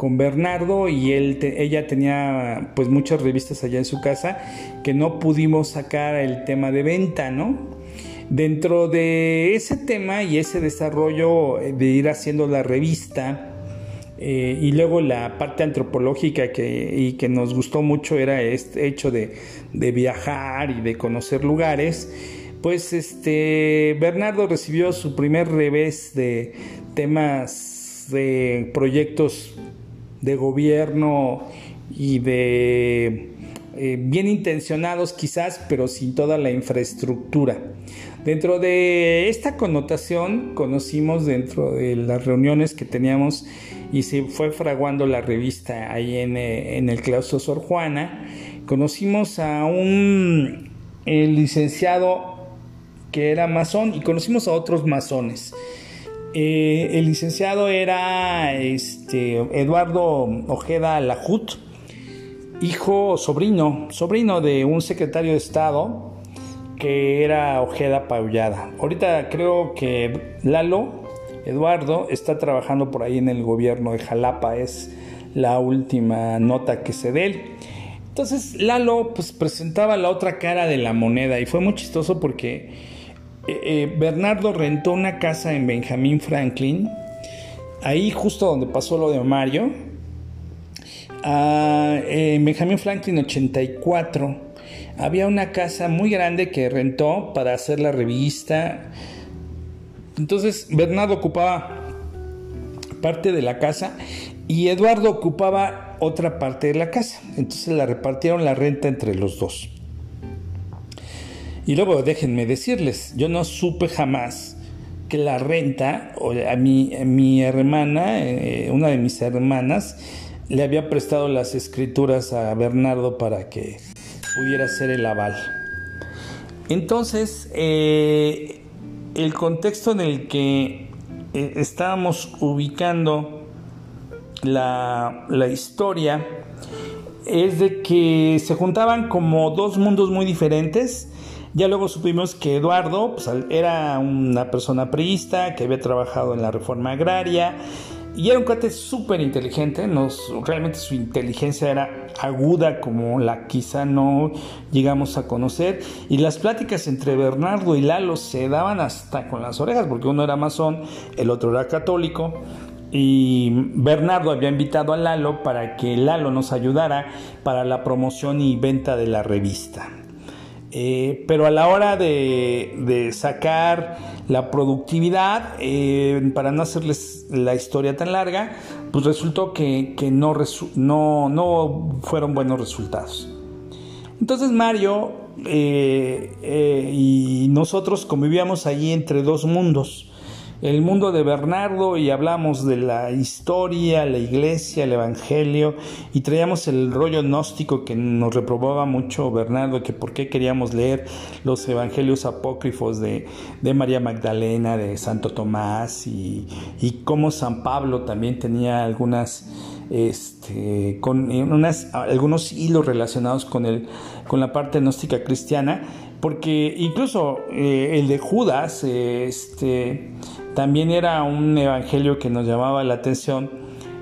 Speaker 1: con Bernardo y él ella tenía pues muchas revistas allá en su casa que no pudimos sacar el tema de venta, ¿no? Dentro de ese tema y ese desarrollo de ir haciendo la revista eh, y luego la parte antropológica que, y que nos gustó mucho era este hecho de, de viajar y de conocer lugares, pues este Bernardo recibió su primer revés de temas de proyectos de gobierno y de eh, bien intencionados quizás, pero sin toda la infraestructura. Dentro de esta connotación conocimos dentro de las reuniones que teníamos y se fue fraguando la revista ahí en, eh, el claustro Sor Juana, conocimos a un licenciado que era masón y conocimos a otros masones Eh, el licenciado era este, Eduardo Ojeda Lajut, hijo, sobrino, sobrino de un secretario de Estado que era Ojeda Paullada. Ahorita creo que Lalo, Eduardo, está trabajando por ahí en el gobierno de Jalapa, es la última nota que se dé. Entonces Lalo pues presentaba la otra cara de la moneda y fue muy chistoso porque eh, eh, Bernardo rentó una casa en Benjamin Franklin, ahí justo donde pasó lo de Mario, en Benjamin Franklin 84. Había una casa muy grande que rentó para hacer la revista. Entonces Bernardo ocupaba parte de la casa y Eduardo ocupaba otra parte de la casa. Entonces la repartieron la renta entre los dos. Y luego déjenme decirles, yo no supe jamás que la renta, o a mi, mi hermana, eh, una de mis hermanas, le había prestado las escrituras a Bernardo para que pudiera ser el aval. Entonces, eh, el contexto en el que eh, estábamos ubicando la, la historia es de que se juntaban como dos mundos muy diferentes ya luego supimos que Eduardo pues, era una persona priista que había trabajado en la reforma agraria y era un cuate súper inteligente, realmente su inteligencia era aguda como la quizá no llegamos a conocer y las pláticas entre Bernardo y Lalo se daban hasta con las orejas porque uno era masón, el otro era católico y Bernardo había invitado a Lalo para que Lalo nos ayudara para la promoción y venta de la revista. Eh, pero a la hora de, sacar la productividad, eh, para no hacerles la historia tan larga, pues resultó que, no, no, fueron buenos resultados. Entonces Mario eh, y nosotros convivíamos allí entre dos mundos el mundo de Bernardo y hablamos de la historia, la iglesia, el evangelio y traíamos el rollo gnóstico que nos reprobaba mucho Bernardo, que por qué queríamos leer los evangelios apócrifos de, María Magdalena, de Santo Tomás y, y cómo San Pablo también tenía algunas este, con unas, algunos hilos relacionados con, el, con la parte gnóstica cristiana, porque incluso eh, el de Judas, este, también era un evangelio que nos llamaba la atención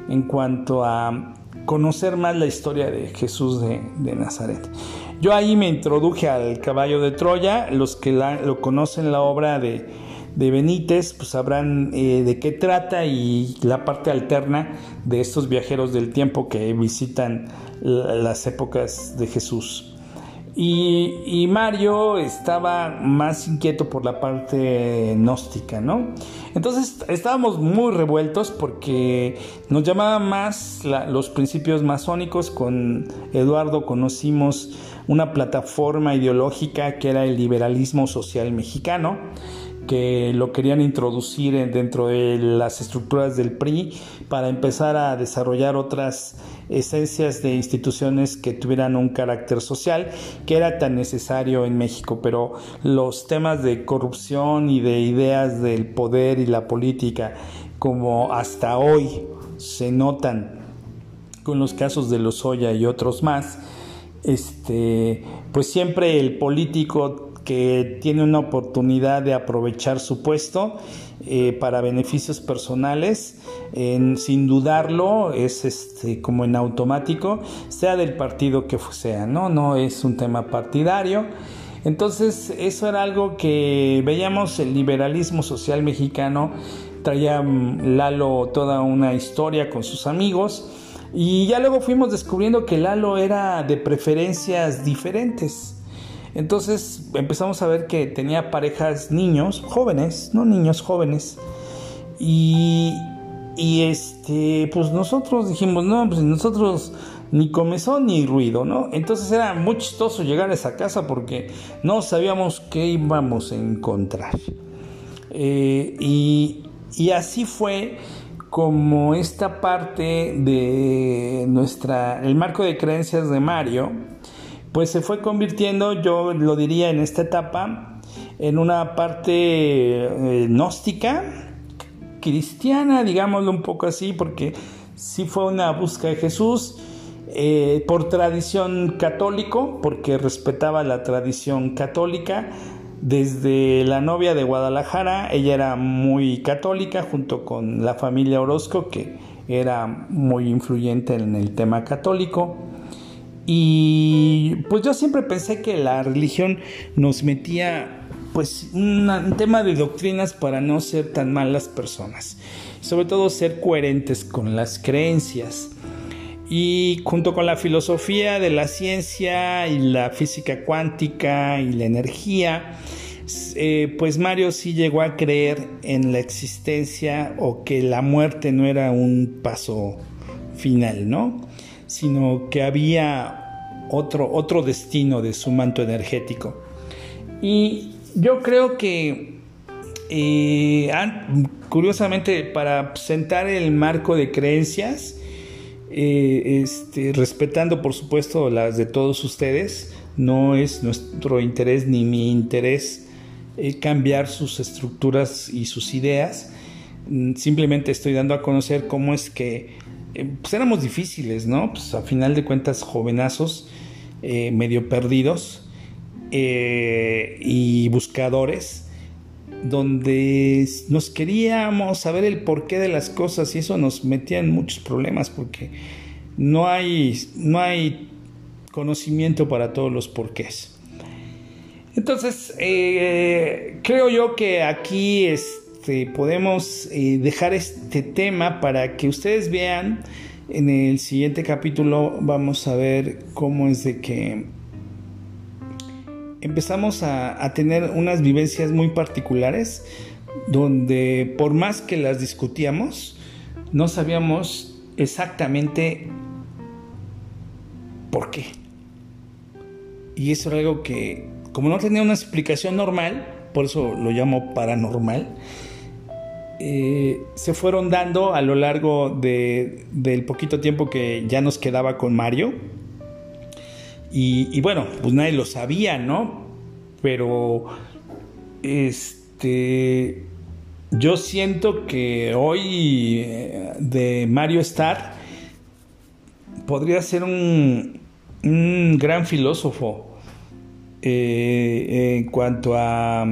Speaker 1: en cuanto a conocer más la historia de Jesús de, Nazaret. Yo ahí me introduje al caballo de Troya, los que lo conocen la obra de, Benítez, pues sabrán eh, de qué trata y la parte alterna de estos viajeros del tiempo que visitan las épocas de Jesús. Y, Mario estaba más inquieto por la parte gnóstica, ¿no? Entonces estábamos muy revueltos porque nos llamaban más los principios masónicos. Con Eduardo conocimos una plataforma ideológica que era el liberalismo social mexicano que lo querían introducir dentro de las estructuras del PRI para empezar a desarrollar otras esencias de instituciones que tuvieran un carácter social que era tan necesario en México, pero los temas de corrupción y de ideas del poder y la política como hasta hoy se notan con los casos de Lozoya y otros más, este, pues siempre el político que tiene una oportunidad de aprovechar su puesto eh, para beneficios personales, sin dudarlo, es este, como en automático, sea del partido que sea, ¿no? No es un tema partidario. Entonces, eso era algo que veíamos el liberalismo social mexicano, traía mm, Lalo toda una historia con sus amigos, y ya luego fuimos descubriendo que Lalo era de preferencias diferentes. Entonces empezamos a ver que tenía parejas niños, jóvenes, no niños jóvenes. Y, y este, pues nosotros dijimos, no, pues nosotros ni comezón ni ruido, ¿no? Entonces era muy chistoso llegar a esa casa porque no sabíamos qué íbamos a encontrar. Eh, y, y así fue como esta parte de nuestra, el marco de creencias de Mario, pues se fue convirtiendo, yo lo diría en esta etapa, en una parte eh, gnóstica, cristiana, digámoslo un poco así, porque sí fue una búsqueda de Jesús. Eh, por tradición católico, porque respetaba la tradición católica, desde la novia de Guadalajara, ella era muy católica junto con la familia Orozco, que era muy influyente en el tema católico. Y pues yo siempre pensé que la religión nos metía pues un tema de doctrinas para no ser tan malas personas. Sobre todo ser coherentes con las creencias y junto con la filosofía de la ciencia y la física cuántica y la energía, eh, pues Mario sí llegó a creer en la existencia o que la muerte no era un paso final, ¿no? Sino que había otro, otro destino de su manto energético. Y yo creo que, eh, curiosamente, para sentar el marco de creencias, eh, este, respetando por supuesto las de todos ustedes, no es nuestro interés ni mi interés eh, cambiar sus estructuras y sus ideas, mm, simplemente estoy dando a conocer cómo es que eh, pues éramos difíciles, ¿no? Pues a final de cuentas jovenazos, medio perdidos y buscadores donde nos queríamos saber el porqué de las cosas y eso nos metía en muchos problemas porque no hay, no hay conocimiento para todos los porqués. Entonces, eh, creo yo que aquí este, podemos eh, dejar este tema para que ustedes vean. En el siguiente capítulo vamos a ver cómo es de que empezamos a, tener unas vivencias muy particulares donde por más que las discutíamos, no sabíamos exactamente por qué. Y eso era algo que, como no tenía una explicación normal, por eso lo llamo paranormal, eh, se fueron dando a lo largo del poquito tiempo que ya nos quedaba con Mario y, bueno, pues nadie lo sabía, ¿no? Pero este yo siento que hoy eh, de Mario Star podría ser un, gran filósofo eh, en cuanto a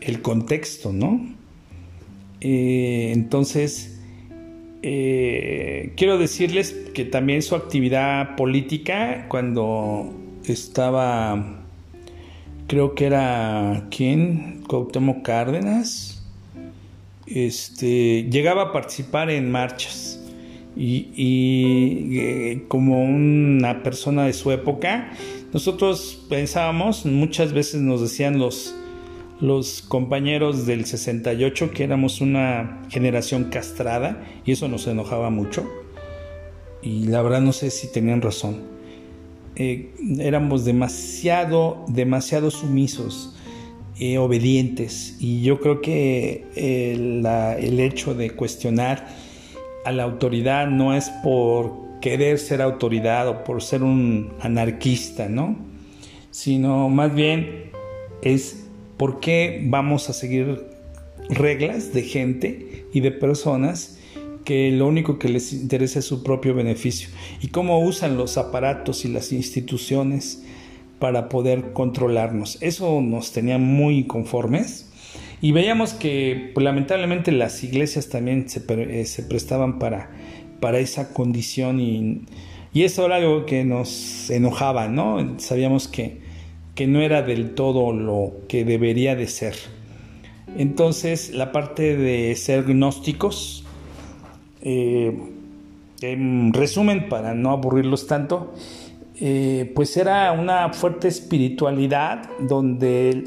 Speaker 1: el contexto, ¿no? Eh, entonces, quiero decirles que también su actividad política, cuando estaba, creo que era, ¿quién? Cuauhtémoc Cárdenas. Este, llegaba a participar en marchas y, eh, como una persona de su época, nosotros pensábamos, muchas veces nos decían los, los compañeros del 68 que éramos una generación castrada y eso nos enojaba mucho. Y la verdad no sé si tenían razón. Eh, éramos demasiado, demasiado sumisos, eh, obedientes. Y yo creo que el, el hecho de cuestionar a la autoridad no es por querer ser autoridad o por ser un anarquista, ¿no? Sino más bien es por qué vamos a seguir reglas de gente y de personas que lo único que les interesa es su propio beneficio y cómo usan los aparatos y las instituciones para poder controlarnos. Eso nos tenía muy conformes y veíamos que pues, lamentablemente las iglesias también se, eh, se prestaban para, para esa condición y, y, eso era algo que nos enojaba, ¿no? Sabíamos que, que no era del todo lo que debería de ser. Entonces la parte de ser gnósticos, eh, en resumen, para no aburrirlos tanto, eh, pues era una fuerte espiritualidad donde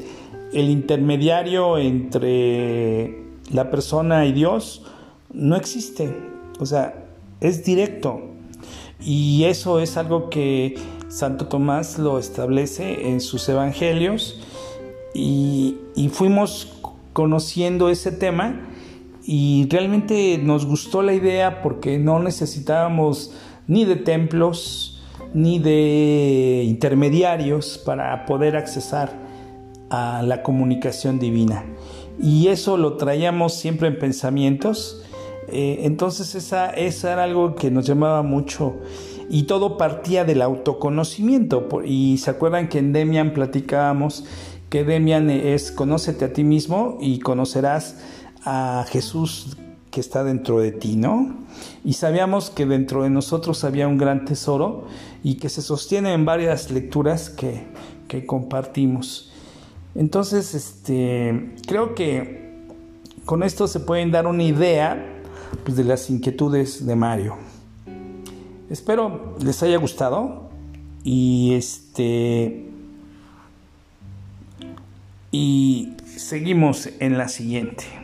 Speaker 1: el, intermediario entre la persona y Dios no existe, o sea, es directo. Y eso es algo que Santo Tomás lo establece en sus evangelios y fuimos conociendo ese tema y realmente nos gustó la idea porque no necesitábamos ni de templos ni de intermediarios para poder accesar a la comunicación divina. y eso lo traíamos siempre en pensamientos. Eh, entonces esa, esa era algo que nos llamaba mucho y todo partía del autoconocimiento. Y se acuerdan que en Demian platicábamos que Demian es conócete a ti mismo y conocerás a Jesús que está dentro de ti, ¿no? Y sabíamos que dentro de nosotros había un gran tesoro y que se sostiene en varias lecturas que, que compartimos. Entonces, este, creo que con esto se pueden dar una idea pues, de las inquietudes de Mario. Espero les haya gustado y este y seguimos en la siguiente.